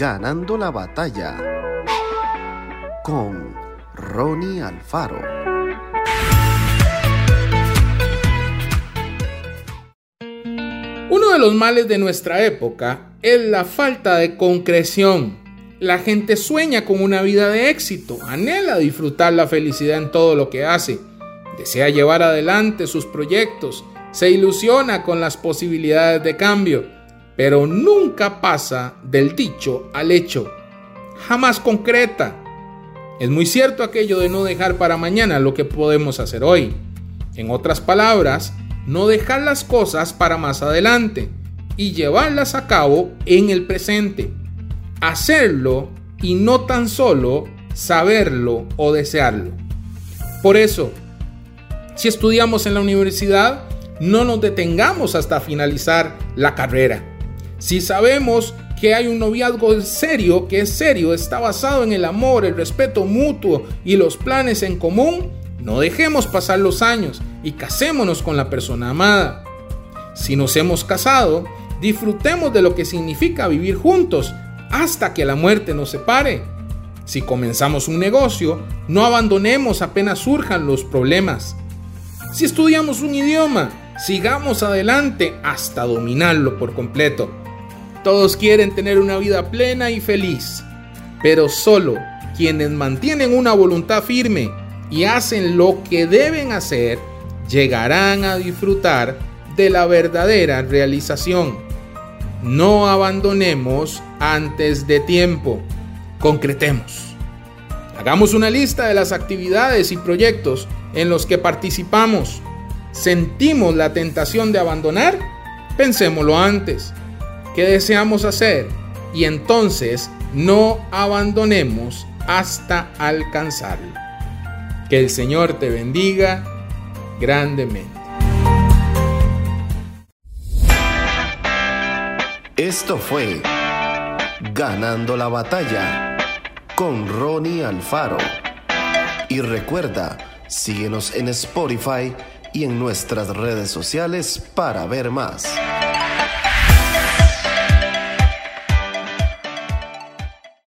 Ganando la batalla con Ronnie Alfaro. Uno de los males de nuestra época es la falta de concreción. La gente sueña con una vida de éxito, anhela disfrutar la felicidad en todo lo que hace, desea llevar adelante sus proyectos, se ilusiona con las posibilidades de cambio, pero nunca pasa del dicho al hecho, jamás concreta. Es muy cierto aquello de no dejar para mañana lo que podemos hacer hoy. En otras palabras, no dejar las cosas para más adelante y llevarlas a cabo en el presente. Hacerlo y no tan solo saberlo o desearlo. Por eso, si estudiamos en la universidad, no nos detengamos hasta finalizar la carrera. Si sabemos que hay un noviazgo serio, que es serio, está basado en el amor, el respeto mutuo y los planes en común, no dejemos pasar los años y casémonos con la persona amada. Si nos hemos casado, disfrutemos de lo que significa vivir juntos hasta que la muerte nos separe. Si comenzamos un negocio, no abandonemos apenas surjan los problemas. Si estudiamos un idioma, sigamos adelante hasta dominarlo por completo. Todos quieren tener una vida plena y feliz, pero solo quienes mantienen una voluntad firme y hacen lo que deben hacer, llegarán a disfrutar de la verdadera realización. No abandonemos antes de tiempo. Concretemos. Hagamos una lista de las actividades y proyectos en los que participamos sentimos la tentación de abandonar, pensémoslo antes. ¿Qué deseamos hacer? Y entonces no abandonemos hasta alcanzarlo. Que el Señor te bendiga grandemente. Esto fue Ganando la batalla con Ronnie Alfaro. Y recuerda, síguenos en Spotify y en nuestras redes sociales para ver más.